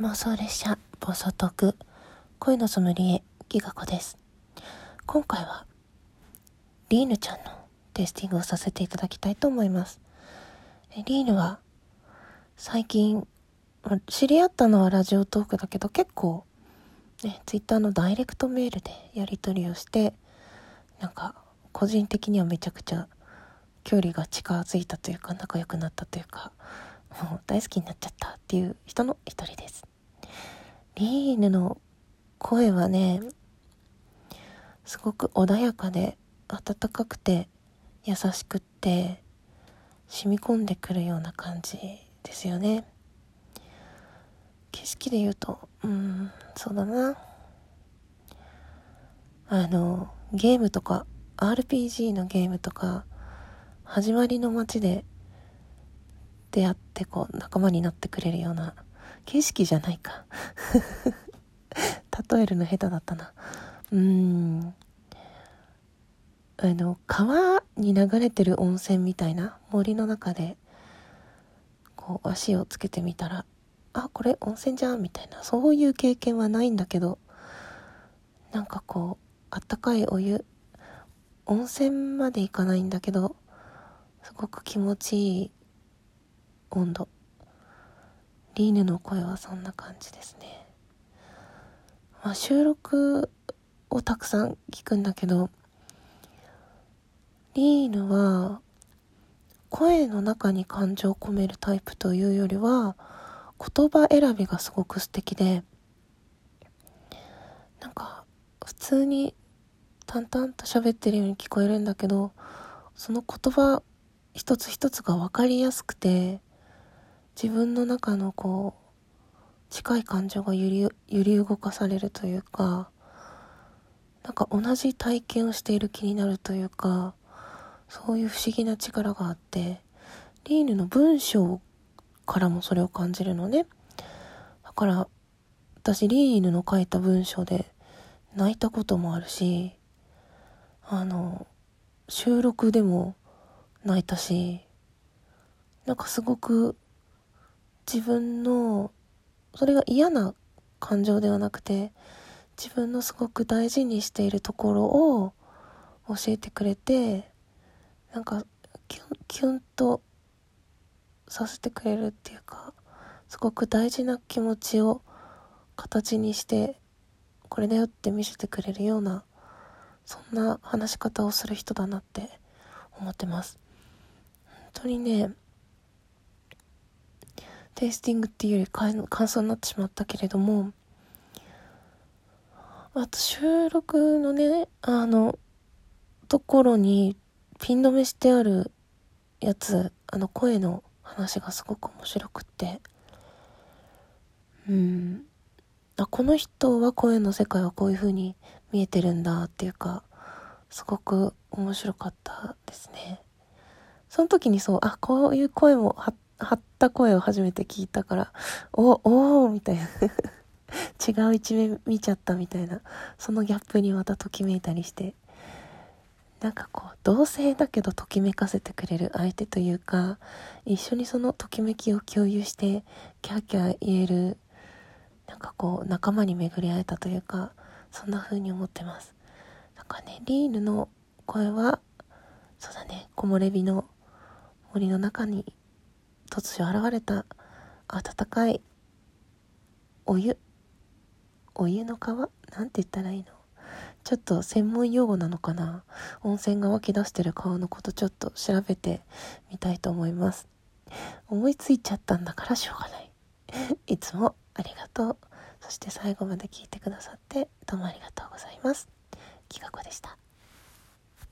妄想列車暴走トーク。恋のソムリエギガ子です。今回はリーヌちゃんのテイスティングをさせていただきたいと思います。リーヌは最近知り合ったのはラジオトークだけど結構ねツイッターのダイレクトメールでやり取りをしてなんか個人的にはめちゃくちゃ距離が近づいたというか仲良くなったというかもう大好きになっちゃったっていう人の一人です。リーヌの声はね、すごく穏やかで温かくて優しくって染み込んでくるような感じですよね。景色で言うと、うん、そうだな。あの、ゲームとか、RPG のゲームとか、始まりの街で出会ってこう仲間になってくれるような景色じゃないか。例えるの下手だったな。うん。あの川に流れてる温泉みたいな森の中でこう足をつけてみたらあこれ温泉じゃんみたいなそういう経験はないんだけどなんかこうあったかいお湯温泉まで行かないんだけどすごく気持ちいい温度。リーヌの声はそんな感じですね、まあ、収録をたくさん聞くんだけどリーヌは声の中に感情を込めるタイプというよりは言葉選びがすごく素敵でなんか普通に淡々と喋ってるように聞こえるんだけどその言葉一つ一つが分かりやすくて自分の中のこう近い感情が揺り揺り動かされるというかなんか同じ体験をしている気になるというかそういう不思議な力があってリーヌの文章からもそれを感じるのね。だから私リーヌの書いた文章で泣いたこともあるしあの収録でも泣いたしなんかすごく自分のそれが嫌な感情ではなくて自分のすごく大事にしているところを教えてくれてなんかキュンキュンとさせてくれるっていうかすごく大事な気持ちを形にしてこれだよって見せてくれるようなそんな話し方をする人だなって思ってます。本当にねテイスティングっていうより感想になってしまったけれどもあと収録のねあのところにピン止めしてあるやつあの声の話がすごく面白くって。うん。あこの人は声の世界はこういう風に見えてるんだっていうかすごく面白かったですね。その時にそうあこういう声も張った声を初めて聞いたから、お、おーみたいな。違う一面見ちゃったみたいな、そのギャップにまたときめいたりして、なんかこう、同性だけどときめかせてくれる相手というか、一緒にそのときめきを共有して、キャーキャー言える、なんかこう、仲間に巡り会えたというか、そんな風に思ってます。なんかね、リーヌの声は、そうだね、木漏れ日の森の中に突如現れた温かいお湯お湯の川なんて言ったらいいの？ちょっと専門用語なのかな？温泉が湧き出してる川のことちょっと調べてみたいと思います。思いついちゃったんだからしょうがない。いつもありがとう。そして最後まで聞いてくださってどうもありがとうございます。きがこでした。